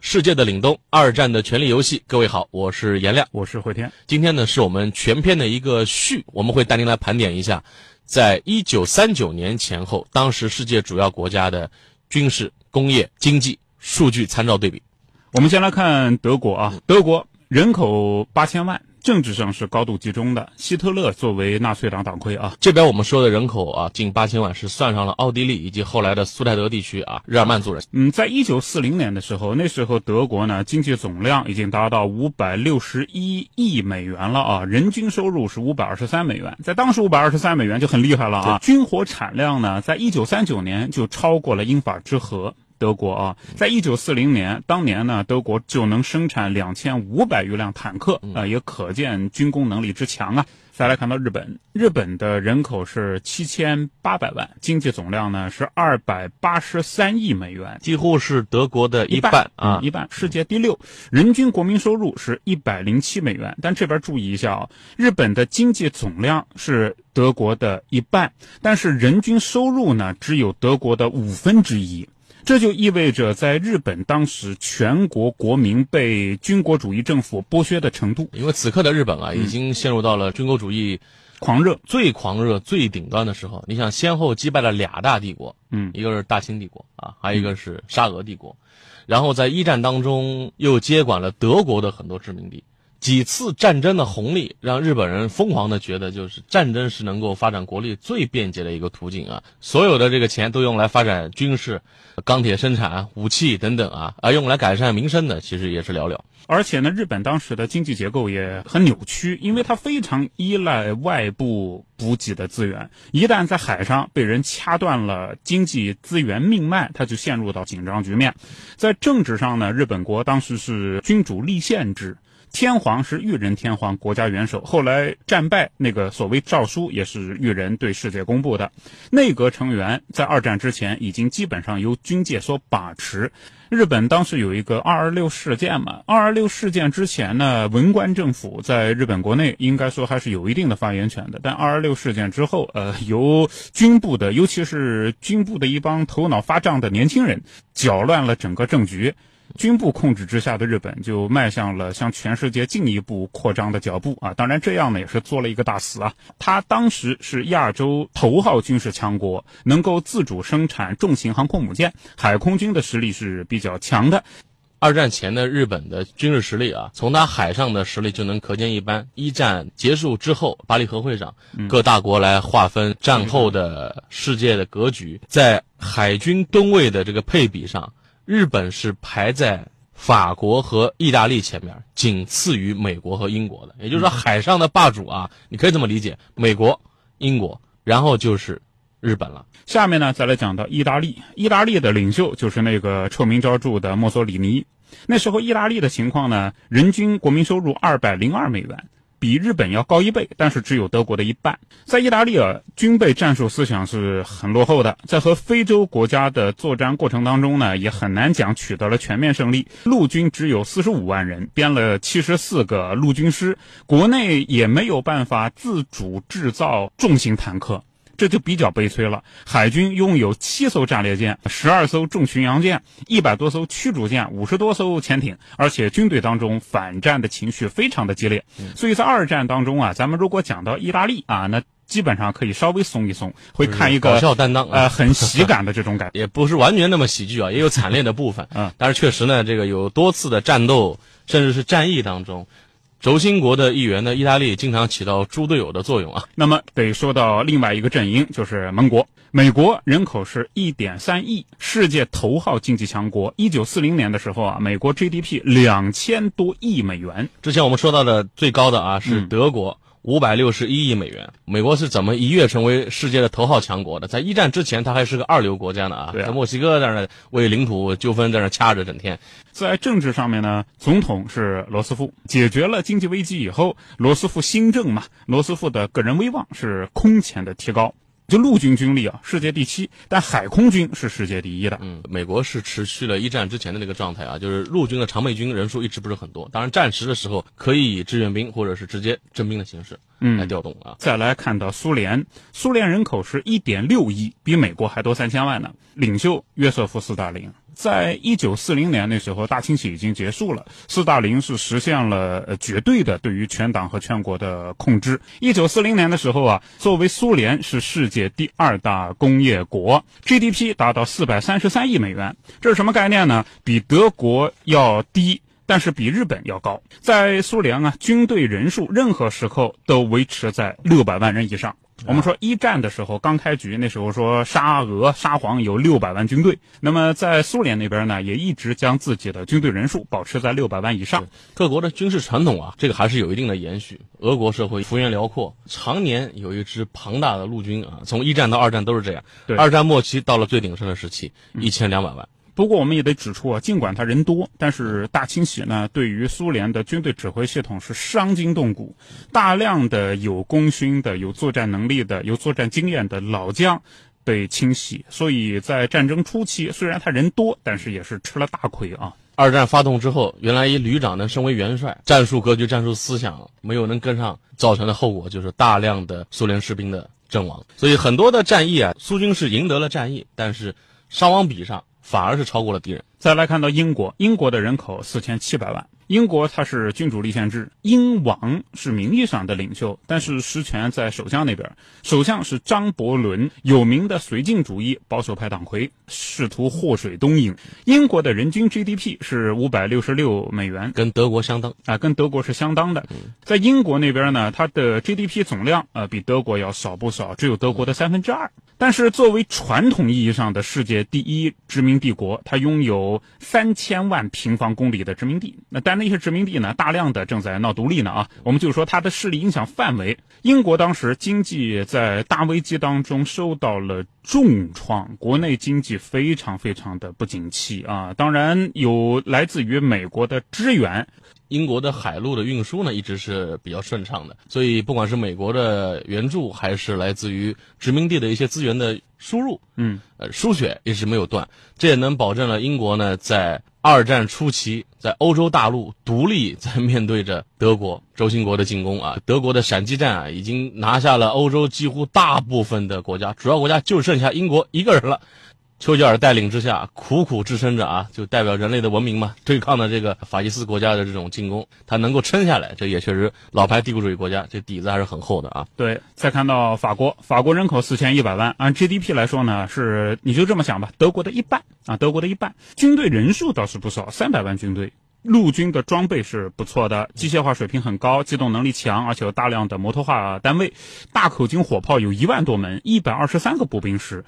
世界的凛冬，二战的权力游戏。各位好，我是颜亮，我是慧天。今天呢，是我们全篇的一个序，我们会带您来盘点一下，在一九三九年前后，当时世界主要国家的军事、工业、经济数据参照对比。我们先来看德国啊，德国人口八千万。政治上是高度集中的。希特勒作为纳粹党党魁啊，这边我们说的人口啊，近八千万，是算上了奥地利以及后来的苏台德地区啊，日耳曼族人。嗯，在一九四零年的时候，那时候德国呢，经济总量已经达到五百六十一亿美元了啊，人均收入是五百二十三美元，在当时五百二十三美元就很厉害了啊。军火产量呢，在一九三九年就超过了英法之和。德国啊，在一九四零年，当年呢，德国就能生产两千五百余辆坦克啊，也可见军工能力之强啊。再来看到日本，日本的人口是七千八百万，经济总量呢是二百八十三亿美元，几乎是德国的一半啊，一半，世界第六，人均国民收入是一百零七美元。但这边注意一下啊，日本的经济总量是德国的一半，但是人均收入呢只有德国的五分之一。这就意味着，在日本当时，全国国民被军国主义政府剥削的程度。因为此刻的日本啊，已经陷入到了军国主义狂热、最狂热、最顶端的时候。你想，先后击败了俩大帝国，嗯，一个是大清帝国啊，还有一个是沙俄帝国，然后在一战当中又接管了德国的很多殖民地。几次战争的红利，让日本人疯狂的觉得，就是战争是能够发展国力最便捷的一个途径啊！所有的这个钱都用来发展军事、钢铁生产、武器等等啊，而用来改善民生的其实也是寥寥。而且呢，日本当时的经济结构也很扭曲，因为它非常依赖外部补给的资源，一旦在海上被人掐断了经济资源命脉，它就陷入到紧张局面。在政治上呢，日本国当时是君主立宪制。天皇是裕仁天皇，国家元首。后来战败，那个所谓诏书也是裕仁对世界公布的。内阁成员在二战之前已经基本上由军界所把持。日本当时有一个二二六事件嘛，二二六事件之前呢，文官政府在日本国内应该说还是有一定的发言权的。但二二六事件之后，呃，由军部的，尤其是军部的一帮头脑发胀的年轻人，搅乱了整个政局。军部控制之下的日本就迈向了向全世界进一步扩张的脚步啊！当然，这样呢也是做了一个大死啊。他当时是亚洲头号军事强国，能够自主生产重型航空母舰，海空军的实力是比较强的。二战前的日本的军事实力啊，从他海上的实力就能可见一斑。一战结束之后，巴黎和会上，各大国来划分战后的世界的格局，在海军吨位的这个配比上。日本是排在法国和意大利前面，仅次于美国和英国的。也就是说，海上的霸主啊，你可以这么理解：美国、英国，然后就是日本了。下面呢，再来讲到意大利。意大利的领袖就是那个臭名昭著的墨索里尼。那时候，意大利的情况呢，人均国民收入二百零二美元。比日本要高一倍，但是只有德国的一半。在意大利啊，军备战术思想是很落后的，在和非洲国家的作战过程当中呢，也很难讲取得了全面胜利。陆军只有四十五万人，编了七十四个陆军师，国内也没有办法自主制造重型坦克。这就比较悲催了。海军拥有七艘战列舰、十二艘重巡洋舰、一百多艘驱逐舰、五十多艘潜艇，而且军队当中反战的情绪非常的激烈。所以在二战当中啊，咱们如果讲到意大利啊，那基本上可以稍微松一松，会看一个搞笑担当呃很喜 感的这种感，也不是完全那么喜剧啊，也有惨烈的部分。嗯，但是确实呢，这个有多次的战斗，甚至是战役当中。轴心国的一员呢，意大利经常起到猪队友的作用啊。那么得说到另外一个阵营，就是盟国。美国人口是一点三亿，世界头号经济强国。一九四零年的时候啊，美国 GDP 两千多亿美元。之前我们说到的最高的啊是德国。五百六十一亿美元。美国是怎么一跃成为世界的头号强国的？在一战之前，它还是个二流国家呢啊，对啊在墨西哥在那为领土纠纷在那掐着，整天。在政治上面呢，总统是罗斯福，解决了经济危机以后，罗斯福新政嘛，罗斯福的个人威望是空前的提高。就陆军军力啊，世界第七，但海空军是世界第一的。嗯，美国是持续了一战之前的那个状态啊，就是陆军的常备军人数一直不是很多，当然战时的时候可以以志愿兵或者是直接征兵的形式来调动啊。再来看到苏联，苏联人口是一点六亿，比美国还多三千万呢。领袖约瑟夫·斯大林，在一九四零年那时候，大清洗已经结束了，斯大林是实现了绝对的对于全党和全国的控制。一九四零年的时候啊，作为苏联是世界第二大工业国，GDP 达到四百三十三亿美元，这是什么概念呢？比德国要低。但是比日本要高，在苏联啊，军队人数任何时候都维持在六百万人以上。我们说一战的时候刚开局，那时候说沙俄、沙皇有六百万军队，那么在苏联那边呢，也一直将自己的军队人数保持在六百万以上。各国的军事传统啊，这个还是有一定的延续。俄国社会幅员辽阔，常年有一支庞大的陆军啊，从一战到二战都是这样。对二战末期到了最鼎盛的时期，一千两百万。不过我们也得指出啊，尽管他人多，但是大清洗呢，对于苏联的军队指挥系统是伤筋动骨，大量的有功勋的、有作战能力的、有作战经验的老将被清洗，所以在战争初期，虽然他人多，但是也是吃了大亏啊。二战发动之后，原来一旅长呢升为元帅，战术格局、战术思想没有能跟上，造成的后果就是大量的苏联士兵的阵亡。所以很多的战役啊，苏军是赢得了战役，但是伤亡比上反而是超过了敌人。再来看到英国，英国的人口四千七百万。英国它是君主立宪制，英王是名义上的领袖，但是实权在首相那边。首相是张伯伦，有名的绥靖主义保守派党魁，试图祸水东引。英国的人均 GDP 是五百六十六美元，跟德国相当啊，跟德国是相当的。在英国那边呢，它的 GDP 总量呃比德国要少不少，只有德国的三分之二。但是作为传统意义上的世界第一殖民帝国，它拥有三千万平方公里的殖民地。那但那些殖民地呢，大量的正在闹独立呢啊。我们就说它的势力影响范围，英国当时经济在大危机当中受到了重创，国内经济非常非常的不景气啊。当然有来自于美国的支援。英国的海陆的运输呢，一直是比较顺畅的，所以不管是美国的援助，还是来自于殖民地的一些资源的输入，嗯，呃，输血一直没有断，这也能保证了英国呢在二战初期在欧洲大陆独立，在面对着德国轴心国的进攻啊，德国的闪击战啊，已经拿下了欧洲几乎大部分的国家，主要国家就剩下英国一个人了。丘吉尔带领之下，苦苦支撑着啊，就代表人类的文明嘛，对抗的这个法西斯国家的这种进攻，他能够撑下来，这也确实老牌帝国主义国家，这底子还是很厚的啊。对，再看到法国，法国人口四千一百万，按 GDP 来说呢，是你就这么想吧，德国的一半啊，德国的一半，军队人数倒是不少，三百万军队。陆军的装备是不错的，机械化水平很高，机动能力强，而且有大量的摩托化单位，大口径火炮有一万多门，一百二十三个步兵师。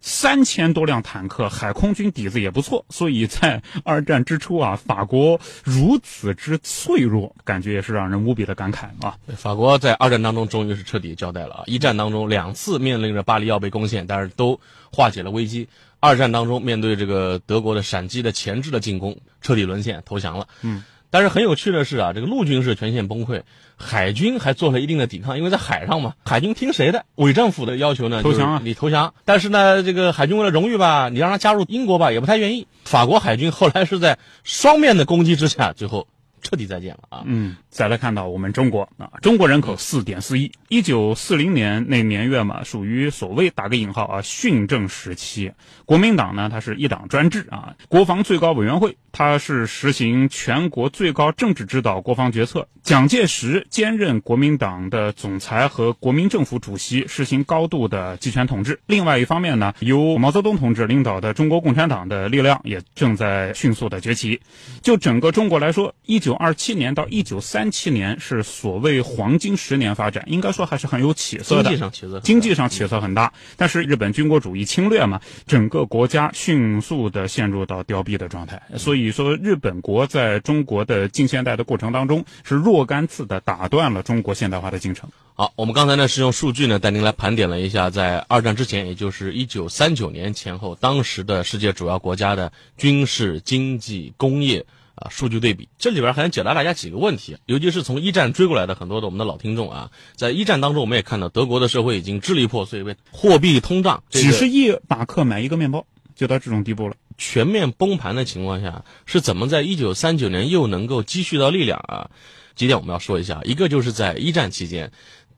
三千多辆坦克，海空军底子也不错，所以在二战之初啊，法国如此之脆弱，感觉也是让人无比的感慨啊。法国在二战当中终于是彻底交代了啊！一战当中两次面临着巴黎要被攻陷，但是都化解了危机。二战当中面对这个德国的闪击的前置的进攻，彻底沦陷投降了。嗯，但是很有趣的是啊，这个陆军是全线崩溃，海军还做了一定的抵抗，因为在海上嘛，海军听谁的？伪政府的要求呢？投降你投降。但是呢，这个海军为了荣誉吧，你让他加入英国吧，也不太愿意。法国海军后来是在双面的攻击之下，最后彻底再见了啊。嗯，再来看到我们中国啊，中国人口四点四亿，一九四零年那年月嘛，属于所谓打个引号啊训政时期。国民党呢，它是一党专制啊，国防最高委员会它是实行全国最高政治指导国防决策，蒋介石兼任国民党的总裁和国民政府主席，实行高度的集权统治。另外一方面呢，由毛泽东同志领导的中国共产党的力量也正在迅速的崛起。就整个中国来说，一九二七年到一九三七年是所谓黄金十年发展，应该说还是很有起色的。经济上起色，经济上起色很大。但是日本军国主义侵略嘛，整个国家迅速的陷入到凋敝的状态。所以说，日本国在中国的近现代的过程当中，是若干次的打断了中国现代化的进程。好，我们刚才呢是用数据呢带您来盘点了一下，在二战之前，也就是一九三九年前后，当时的世界主要国家的军事、经济、工业。啊，数据对比，这里边还想解答大家几个问题，尤其是从一战追过来的很多的我们的老听众啊，在一战当中，我们也看到德国的社会已经支离破碎，为货币通胀，几十亿马克买一个面包，就到这种地步了。全面崩盘的情况下，是怎么在一九三九年又能够积蓄到力量啊？几点我们要说一下，一个就是在一战期间，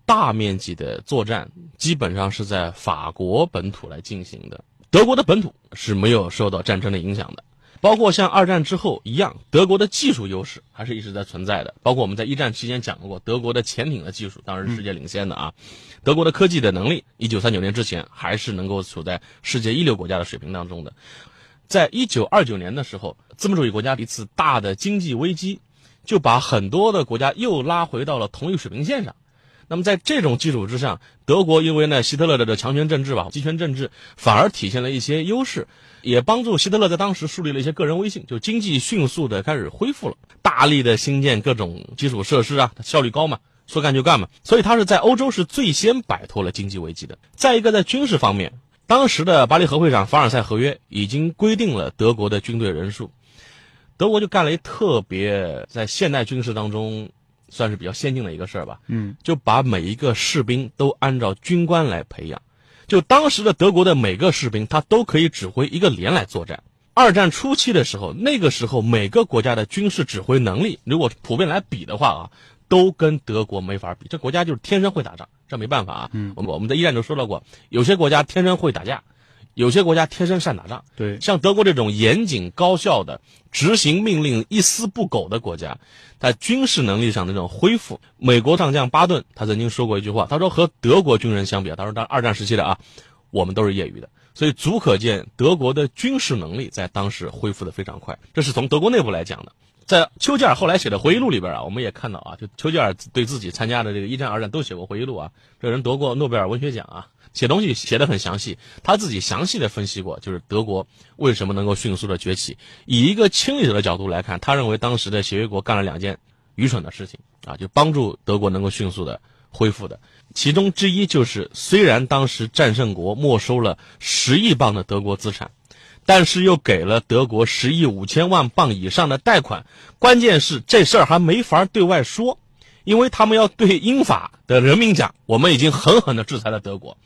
大面积的作战基本上是在法国本土来进行的，德国的本土是没有受到战争的影响的。包括像二战之后一样，德国的技术优势还是一直在存在的。包括我们在一战期间讲过，德国的潜艇的技术当然是世界领先的啊。德国的科技的能力，一九三九年之前还是能够处在世界一流国家的水平当中的。在一九二九年的时候，资本主义国家一次大的经济危机，就把很多的国家又拉回到了同一水平线上。那么在这种基础之上，德国因为呢希特勒的这强权政治吧，集权政治反而体现了一些优势，也帮助希特勒在当时树立了一些个人威信，就经济迅速的开始恢复了，大力的兴建各种基础设施啊，效率高嘛，说干就干嘛，所以他是在欧洲是最先摆脱了经济危机的。再一个在军事方面，当时的巴黎和会上凡尔赛合约已经规定了德国的军队人数，德国就干了一特别在现代军事当中。算是比较先进的一个事儿吧，嗯，就把每一个士兵都按照军官来培养，就当时的德国的每个士兵，他都可以指挥一个连来作战。二战初期的时候，那个时候每个国家的军事指挥能力，如果普遍来比的话啊，都跟德国没法比。这国家就是天生会打仗，这没办法啊。嗯，我们我们在一战就说到过，有些国家天生会打架。有些国家天生善打仗，对，像德国这种严谨高效的执行命令一丝不苟的国家，在军事能力上的这种恢复，美国上将巴顿他曾经说过一句话，他说和德国军人相比，他说当二战时期的啊，我们都是业余的，所以足可见德国的军事能力在当时恢复的非常快，这是从德国内部来讲的。在丘吉尔后来写的回忆录里边啊，我们也看到啊，就丘吉尔对自己参加的这个一战、二战都写过回忆录啊，这人得过诺贝尔文学奖啊。写东西写的很详细，他自己详细的分析过，就是德国为什么能够迅速的崛起。以一个亲历者的角度来看，他认为当时的协约国干了两件愚蠢的事情啊，就帮助德国能够迅速的恢复的。其中之一就是，虽然当时战胜国没收了十亿镑的德国资产，但是又给了德国十亿五千万镑以上的贷款。关键是这事儿还没法对外说，因为他们要对英法的人民讲，我们已经狠狠的制裁了德国。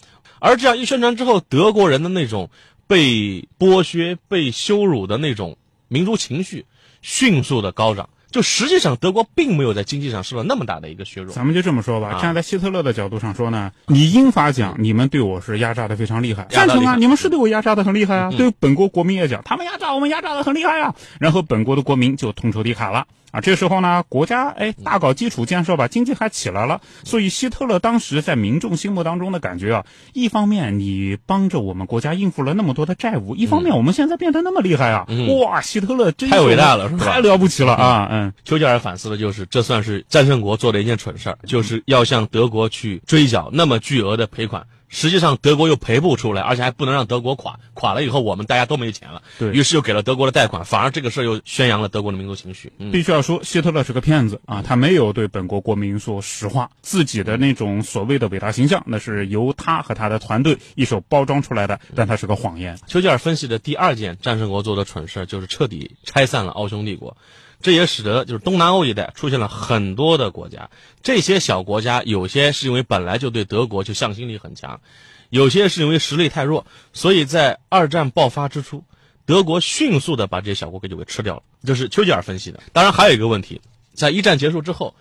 而这样一宣传之后，德国人的那种被剥削、被羞辱的那种民族情绪迅速的高涨。就实际上，德国并没有在经济上受到那么大的一个削弱。咱们就这么说吧，站在希特勒的角度上说呢，你英法讲你们对我是压榨的非常厉害，赞成啊，你们是对我压榨的很厉害啊。对本国国民也讲，他们压榨我们压榨的很厉害啊。然后本国的国民就同仇敌忾了。啊，这时候呢，国家哎大搞基础建设吧，经济还起来了。所以希特勒当时在民众心目当中的感觉啊，一方面你帮着我们国家应付了那么多的债务，一方面我们现在变得那么厉害啊，哇，希特勒真太伟大了，是吧？太了不起了啊！嗯，丘吉尔反思的就是，这算是战胜国做的一件蠢事儿，就是要向德国去追缴那么巨额的赔款。实际上德国又赔不出来，而且还不能让德国垮，垮了以后我们大家都没钱了。对于是又给了德国的贷款，反而这个事儿又宣扬了德国的民族情绪。必须要说，希特勒是个骗子啊，他没有对本国国民说实话，自己的那种所谓的伟大形象，那是由他和他的团队一手包装出来的，但他是个谎言。丘吉尔分析的第二件战胜国做的蠢事，就是彻底拆散了奥匈帝国。这也使得就是东南欧一带出现了很多的国家，这些小国家有些是因为本来就对德国就向心力很强，有些是因为实力太弱，所以在二战爆发之初，德国迅速的把这些小国给就给吃掉了。这是丘吉尔分析的。当然还有一个问题，在一战结束之后，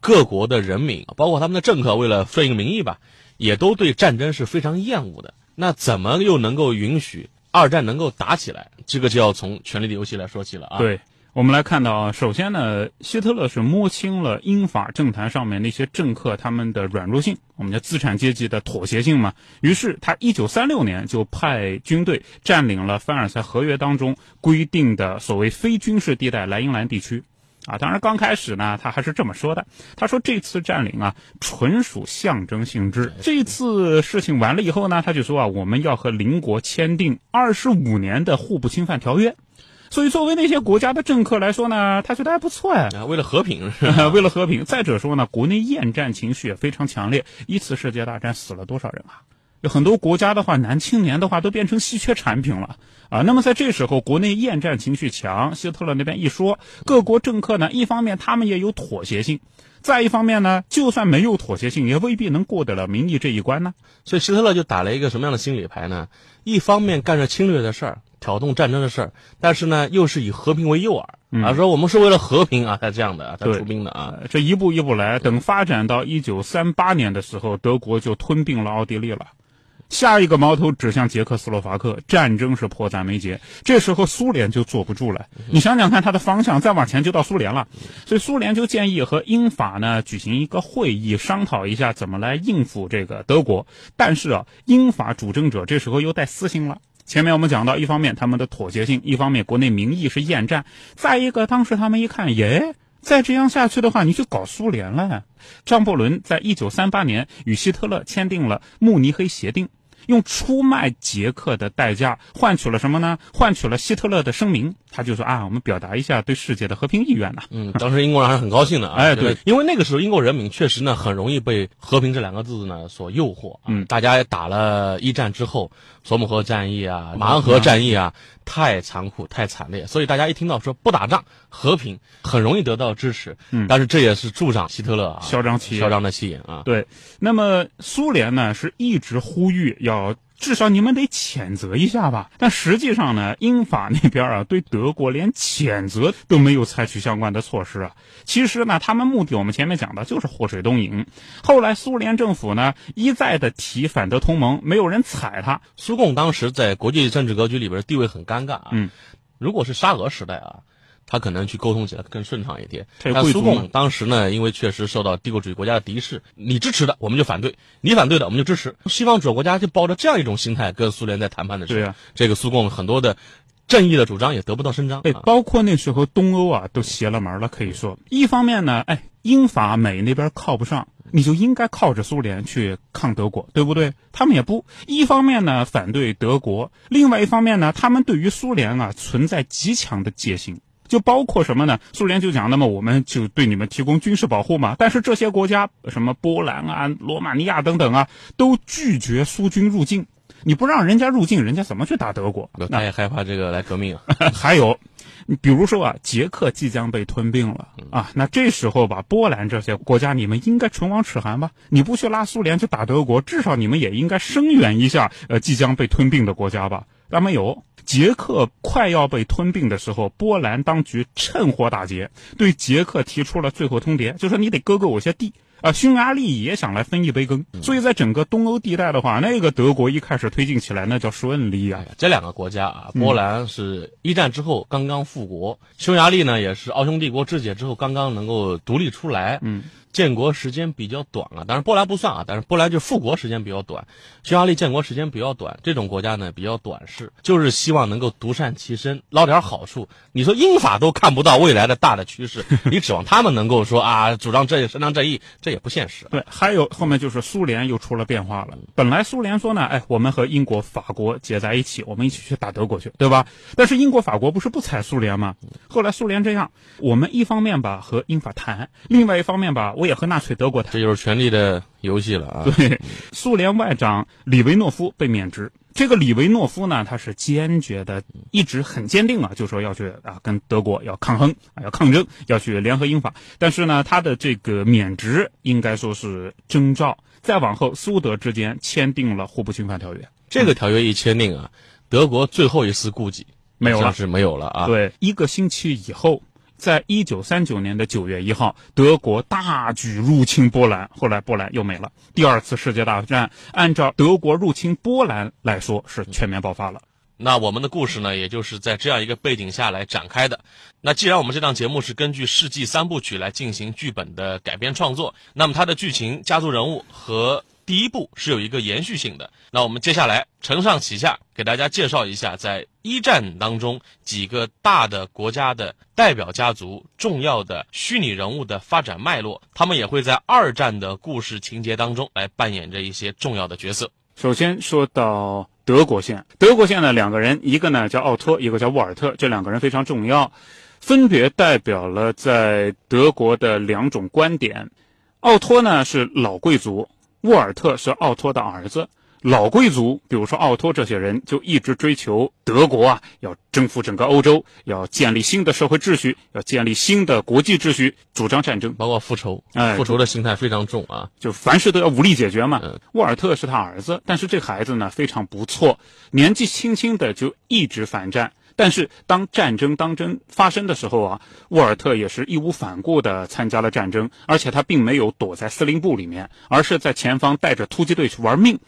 各国的人民，包括他们的政客，为了顺应民意吧，也都对战争是非常厌恶的。那怎么又能够允许二战能够打起来？这个就要从《权力的游戏》来说起了啊。对。我们来看到啊，首先呢，希特勒是摸清了英法政坛上面那些政客他们的软弱性，我们叫资产阶级的妥协性嘛。于是他一九三六年就派军队占领了凡尔赛合约当中规定的所谓非军事地带莱茵兰地区。啊。当然，刚开始呢，他还是这么说的：“他说这次占领啊，纯属象征性质。这次事情完了以后呢，他就说啊，我们要和邻国签订二十五年的互不侵犯条约。所以，作为那些国家的政客来说呢，他觉得还不错呀。啊，为了和平，为了和平。再者说呢，国内厌战情绪也非常强烈。一次世界大战死了多少人啊？有很多国家的话，男青年的话都变成稀缺产品了啊。那么在这时候，国内厌战情绪强，希特勒那边一说，各国政客呢，一方面他们也有妥协性，再一方面呢，就算没有妥协性，也未必能过得了民意这一关呢。所以希特勒就打了一个什么样的心理牌呢？一方面干着侵略的事儿。挑动战争的事儿，但是呢，又是以和平为诱饵啊，说我们是为了和平啊，才这样的，才出兵的啊。这一步一步来，等发展到一九三八年的时候，德国就吞并了奥地利了，下一个矛头指向捷克斯洛伐克，战争是迫在眉睫。这时候苏联就坐不住了，你想想看，它的方向再往前就到苏联了，所以苏联就建议和英法呢举行一个会议，商讨一下怎么来应付这个德国。但是啊，英法主政者这时候又带私心了。前面我们讲到，一方面他们的妥协性，一方面国内民意是厌战，再一个，当时他们一看，耶，再这样下去的话，你就搞苏联了。张伯伦在一九三八年与希特勒签订了慕尼黑协定。用出卖捷克的代价换取了什么呢？换取了希特勒的声明。他就说啊，我们表达一下对世界的和平意愿呐。嗯，当时英国人还是很高兴的啊。哎，对，因为那个时候英国人民确实呢很容易被“和平”这两个字呢所诱惑。嗯，大家打了一战之后，索姆河战役啊，马恩河战役啊，太残酷、太惨烈，所以大家一听到说不打仗、和平，很容易得到支持。嗯，但是这也是助长希特勒啊嚣张气嚣张的气焰啊。对，那么苏联呢是一直呼吁要。至少你们得谴责一下吧。但实际上呢，英法那边啊，对德国连谴责都没有采取相关的措施啊。其实呢，他们目的我们前面讲的就是祸水东引。后来苏联政府呢一再的提反德同盟，没有人睬他。苏共当时在国际政治格局里边地位很尴尬啊。嗯，如果是沙俄时代啊。他可能去沟通起来更顺畅一点。但苏共当时呢，因为确实受到帝国主义国家的敌视，你支持的我们就反对，你反对的我们就支持。西方主要国家就抱着这样一种心态跟苏联在谈判的时候，这个苏共很多的正义的主张也得不到伸张。哎，包括那时候东欧啊都邪了门了，可以说，一方面呢，哎，英法美那边靠不上，你就应该靠着苏联去抗德国，对不对？他们也不，一方面呢反对德国，另外一方面呢，他们对于苏联啊存在极强的戒心。就包括什么呢？苏联就讲，那么我们就对你们提供军事保护嘛。但是这些国家，什么波兰啊、罗马尼亚等等啊，都拒绝苏军入境。你不让人家入境，人家怎么去打德国？那也害怕这个来革命。还有，你比如说啊，捷克即将被吞并了啊，那这时候吧，波兰这些国家，你们应该唇亡齿寒吧？你不去拉苏联去打德国，至少你们也应该声援一下呃即将被吞并的国家吧？但没有。捷克快要被吞并的时候，波兰当局趁火打劫，对捷克提出了最后通牒，就说你得割给我些地啊。匈牙利也想来分一杯羹，所以在整个东欧地带的话，那个德国一开始推进起来那叫顺利啊。这两个国家啊，波兰是一战之后刚刚复国，匈牙利呢也是奥匈帝国肢解之后刚刚能够独立出来。嗯。建国时间比较短了，当然波兰不算啊，但是波兰就复国时间比较短，匈牙利建国时间比较短，这种国家呢比较短视，就是希望能够独善其身，捞点好处。你说英法都看不到未来的大的趋势，你指望他们能够说啊主张正义、伸张正义，这也不现实。对，还有后面就是苏联又出了变化了。本来苏联说呢，哎，我们和英国、法国结在一起，我们一起去打德国去，对吧？但是英国、法国不是不睬苏联吗？后来苏联这样，我们一方面吧和英法谈，另外一方面吧我。也和纳粹德国谈，这就是权力的游戏了啊！对，苏联外长李维诺夫被免职。这个李维诺夫呢，他是坚决的，一直很坚定啊，就说要去啊跟德国要抗衡啊，要抗争，要去联合英法。但是呢，他的这个免职应该说是征兆。再往后，苏德之间签订了互不侵犯条约。这个条约一签订啊，德国最后一丝顾忌没有了，是没有了啊。对，一个星期以后。在一九三九年的九月一号，德国大举入侵波兰，后来波兰又没了。第二次世界大战，按照德国入侵波兰来说，是全面爆发了。那我们的故事呢，也就是在这样一个背景下来展开的。那既然我们这档节目是根据世纪三部曲来进行剧本的改编创作，那么它的剧情、家族人物和第一步是有一个延续性的。那我们接下来承上启下，给大家介绍一下在一战当中几个大的国家的代表家族、重要的虚拟人物的发展脉络，他们也会在二战的故事情节当中来扮演着一些重要的角色。首先说到德国线，德国线呢两个人，一个呢叫奥托，一个叫沃尔特，这两个人非常重要，分别代表了在德国的两种观点。奥托呢是老贵族，沃尔特是奥托的儿子。老贵族，比如说奥托这些人，就一直追求德国啊，要征服整个欧洲，要建立新的社会秩序，要建立新的国际秩序，主张战争，包括复仇，哎复仇的心态非常重啊。就凡事都要武力解决嘛。嗯沃尔特是他儿子，但是这孩子呢非常不错，年纪轻轻的就一直反战。但是当战争当真发生的时候啊，沃尔特也是义无反顾地参加了战争，而且他并没有躲在司令部里面，而是在前方带着突击队去玩命。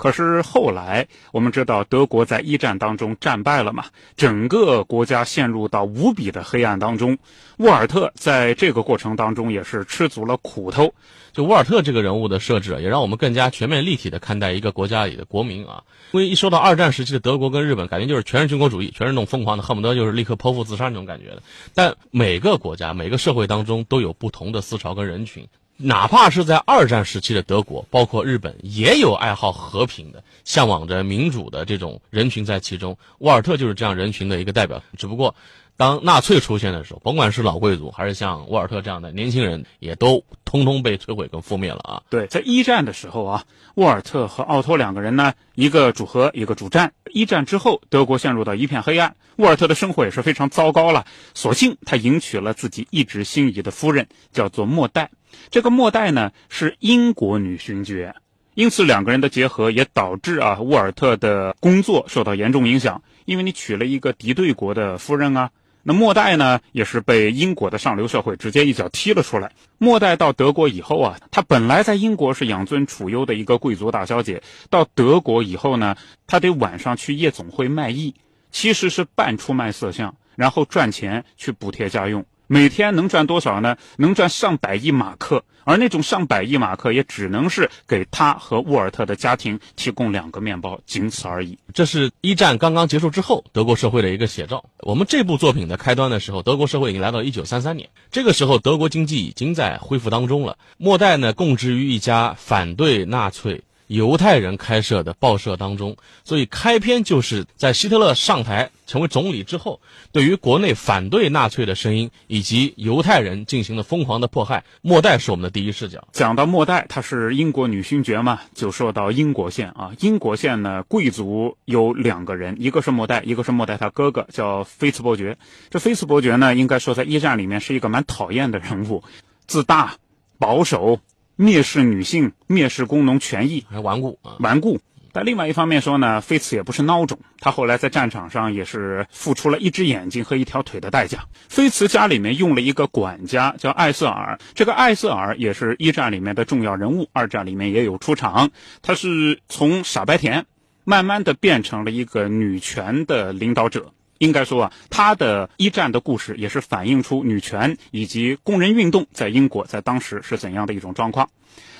可是后来我们知道，德国在一战当中战败了嘛，整个国家陷入到无比的黑暗当中。沃尔特在这个过程当中也是吃足了苦头。就沃尔特这个人物的设置，也让我们更加全面立体的看待一个国家里的国民啊。因为一说到二战时期的德国跟日本，感觉就是全是军国主义，全是那种疯狂的，恨不得就是立刻剖腹自杀那种感觉的。但每个国家、每个社会当中都有不同的思潮跟人群，哪怕是在二战时期的德国，包括日本，也有爱好和平的、向往着民主的这种人群在其中。沃尔特就是这样人群的一个代表，只不过。当纳粹出现的时候，甭管是老贵族还是像沃尔特这样的年轻人，也都通通被摧毁跟覆灭了啊！对，在一战的时候啊，沃尔特和奥托两个人呢，一个主和，一个主战。一战之后，德国陷入到一片黑暗，沃尔特的生活也是非常糟糕了。所幸他迎娶了自己一直心仪的夫人，叫做莫代。这个莫代呢是英国女勋爵，因此两个人的结合也导致啊沃尔特的工作受到严重影响，因为你娶了一个敌对国的夫人啊。那末代呢，也是被英国的上流社会直接一脚踢了出来。末代到德国以后啊，他本来在英国是养尊处优的一个贵族大小姐，到德国以后呢，他得晚上去夜总会卖艺，其实是半出卖色相，然后赚钱去补贴家用。每天能赚多少呢？能赚上百亿马克，而那种上百亿马克也只能是给他和沃尔特的家庭提供两个面包，仅此而已。这是一战刚刚结束之后德国社会的一个写照。我们这部作品的开端的时候，德国社会已经来到一九三三年，这个时候德国经济已经在恢复当中了。末代呢，供职于一家反对纳粹。犹太人开设的报社当中，所以开篇就是在希特勒上台成为总理之后，对于国内反对纳粹的声音以及犹太人进行了疯狂的迫害。末代是我们的第一视角。讲到末代，她是英国女勋爵嘛，就说到英国线啊。英国线呢，贵族有两个人，一个是末代，一个是末代他哥哥叫菲茨伯爵。这菲茨伯爵呢，应该说在一战里面是一个蛮讨厌的人物，自大、保守。蔑视女性，蔑视工农权益，还顽固啊，顽固。但另外一方面说呢，菲茨也不是孬种，他后来在战场上也是付出了一只眼睛和一条腿的代价。菲茨家里面用了一个管家叫艾瑟尔，这个艾瑟尔也是一战里面的重要人物，二战里面也有出场。他是从傻白甜，慢慢的变成了一个女权的领导者。应该说啊，他的一战的故事也是反映出女权以及工人运动在英国在当时是怎样的一种状况。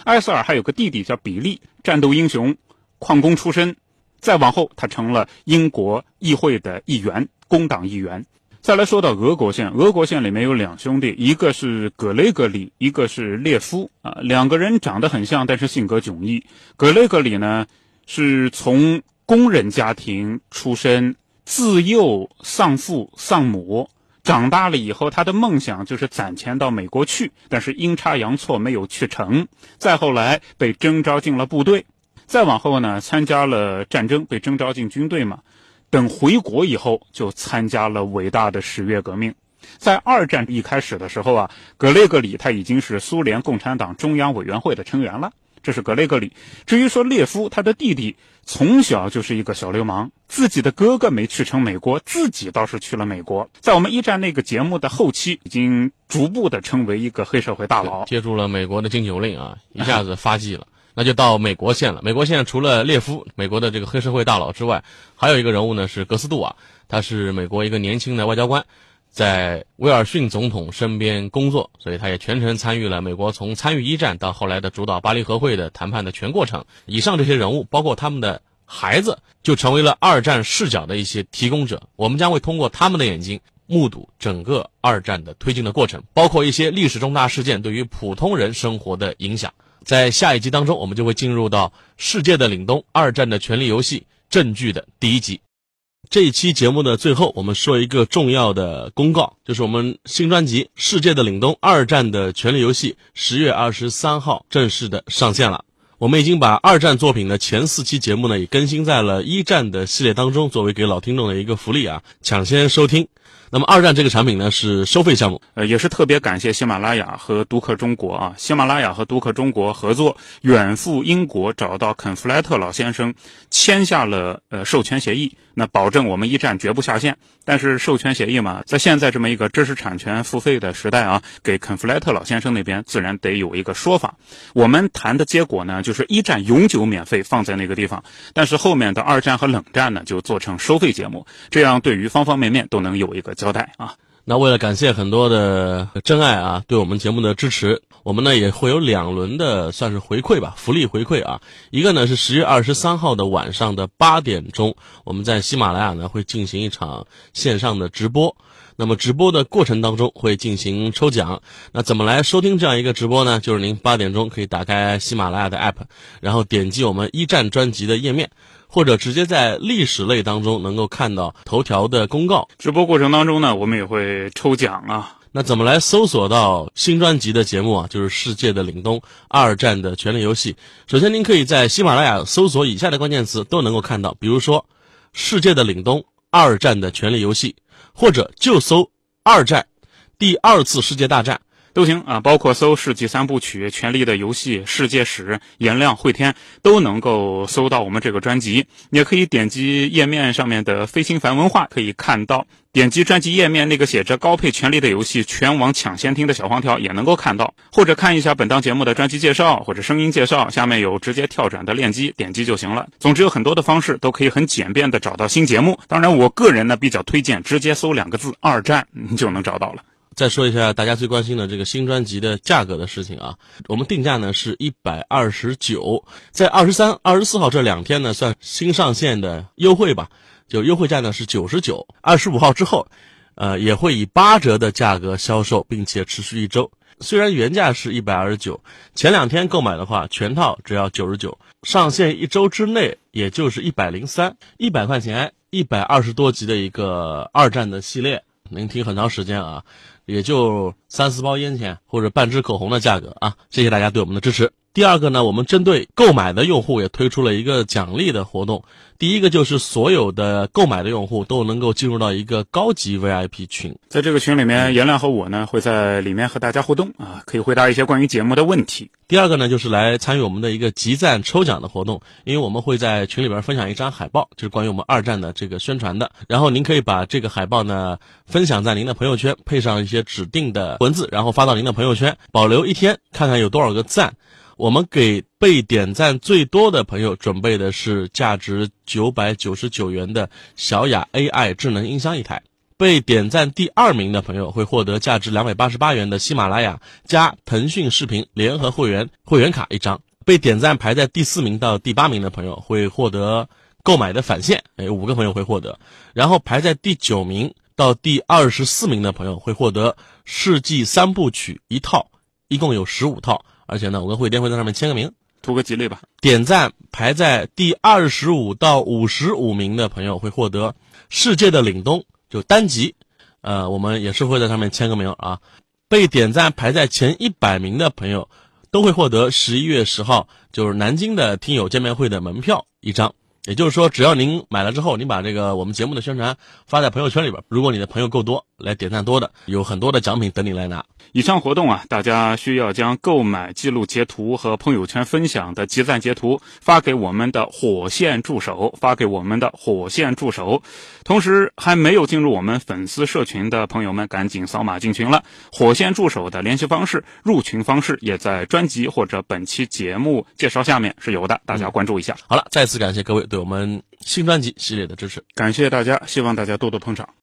艾瑟尔还有个弟弟叫比利，战斗英雄，矿工出身。再往后，他成了英国议会的议员，工党议员。再来说到俄国线，俄国线里面有两兄弟，一个是葛雷格里，一个是列夫啊，两个人长得很像，但是性格迥异。葛雷格里呢，是从工人家庭出身。自幼丧父丧母，长大了以后，他的梦想就是攒钱到美国去，但是阴差阳错没有去成。再后来被征召进了部队，再往后呢，参加了战争，被征召进军队嘛。等回国以后，就参加了伟大的十月革命。在二战一开始的时候啊，格雷格里他已经是苏联共产党中央委员会的成员了。这是格雷格里。至于说列夫，他的弟弟从小就是一个小流氓，自己的哥哥没去成美国，自己倒是去了美国。在我们一战那个节目的后期，已经逐步的成为一个黑社会大佬，接住了美国的禁酒令啊，一下子发迹了。那就到美国线了。美国线除了列夫，美国的这个黑社会大佬之外，还有一个人物呢是格斯杜瓦，他是美国一个年轻的外交官。在威尔逊总统身边工作，所以他也全程参与了美国从参与一战到后来的主导巴黎和会的谈判的全过程。以上这些人物，包括他们的孩子，就成为了二战视角的一些提供者。我们将会通过他们的眼睛，目睹整个二战的推进的过程，包括一些历史重大事件对于普通人生活的影响。在下一集当中，我们就会进入到《世界的凛冬：二战的权力游戏》证据的第一集。这一期节目的最后，我们说一个重要的公告，就是我们新专辑《世界的凛冬：二战的权力游戏》十月二十三号正式的上线了。我们已经把二战作品的前四期节目呢，也更新在了一战的系列当中，作为给老听众的一个福利啊，抢先收听。那么二战这个产品呢是收费项目，呃，也是特别感谢喜马拉雅和读客中国啊，喜马拉雅和读客中国合作，远赴英国找到肯弗莱特老先生，签下了呃授权协议，那保证我们一战绝不下线。但是授权协议嘛，在现在这么一个知识产权付费的时代啊，给肯弗莱特老先生那边自然得有一个说法。我们谈的结果呢，就是一战永久免费放在那个地方，但是后面的二战和冷战呢，就做成收费节目，这样对于方方面面都能有一个。交代啊，那为了感谢很多的真爱啊，对我们节目的支持，我们呢也会有两轮的算是回馈吧，福利回馈啊。一个呢是十月二十三号的晚上的八点钟，我们在喜马拉雅呢会进行一场线上的直播。那么直播的过程当中会进行抽奖，那怎么来收听这样一个直播呢？就是您八点钟可以打开喜马拉雅的 app，然后点击我们一战专辑的页面。或者直接在历史类当中能够看到头条的公告。直播过程当中呢，我们也会抽奖啊。那怎么来搜索到新专辑的节目啊？就是《世界的凛冬：二战的权力游戏》。首先，您可以在喜马拉雅搜索以下的关键词都能够看到，比如说《世界的凛冬：二战的权力游戏》，或者就搜“二战”，第二次世界大战。都行啊，包括搜《世纪三部曲》《权力的游戏》《世界史》《颜亮会天》都能够搜到我们这个专辑。也可以点击页面上面的飞行凡文化，可以看到。点击专辑页面那个写着“高配权力的游戏”全网抢先听的小黄条，也能够看到。或者看一下本档节目的专辑介绍或者声音介绍，下面有直接跳转的链接，点击就行了。总之有很多的方式都可以很简便的找到新节目。当然，我个人呢比较推荐直接搜两个字“二战”，你就能找到了。再说一下大家最关心的这个新专辑的价格的事情啊，我们定价呢是一百二十九，在二十三、二十四号这两天呢算新上线的优惠吧，就优惠价呢是九十九，二十五号之后，呃也会以八折的价格销售，并且持续一周。虽然原价是一百二十九，前两天购买的话全套只要九十九，上线一周之内也就是一百零三，一百块钱一百二十多集的一个二战的系列，能听很长时间啊。也就三四包烟钱或者半支口红的价格啊！谢谢大家对我们的支持。第二个呢，我们针对购买的用户也推出了一个奖励的活动。第一个就是所有的购买的用户都能够进入到一个高级 VIP 群，在这个群里面，颜亮和我呢会在里面和大家互动啊，可以回答一些关于节目的问题。第二个呢就是来参与我们的一个集赞抽奖的活动，因为我们会在群里边分享一张海报，就是关于我们二战的这个宣传的。然后您可以把这个海报呢分享在您的朋友圈，配上一些指定的文字，然后发到您的朋友圈，保留一天，看看有多少个赞。我们给被点赞最多的朋友准备的是价值九百九十九元的小雅 AI 智能音箱一台，被点赞第二名的朋友会获得价值两百八十八元的喜马拉雅加腾讯视频联合会员会员卡一张，被点赞排在第四名到第八名的朋友会获得购买的返现，哎，五个朋友会获得，然后排在第九名到第二十四名的朋友会获得世纪三部曲一套，一共有十五套。而且呢，我跟慧天会在上面签个名，图个吉利吧。点赞排在第二十五到五十五名的朋友会获得《世界的凛冬》就单集，呃，我们也是会在上面签个名啊。被点赞排在前一百名的朋友，都会获得十一月十号就是南京的听友见面会的门票一张。也就是说，只要您买了之后，您把这个我们节目的宣传发在朋友圈里边，如果你的朋友够多，来点赞多的，有很多的奖品等你来拿。以上活动啊，大家需要将购买记录截图和朋友圈分享的集赞截图发给我们的火线助手，发给我们的火线助手。同时，还没有进入我们粉丝社群的朋友们，赶紧扫码进群了。火线助手的联系方式、入群方式也在专辑或者本期节目介绍下面是有的，大家关注一下。好了，再次感谢各位对我们新专辑系列的支持，感谢大家，希望大家多多捧场。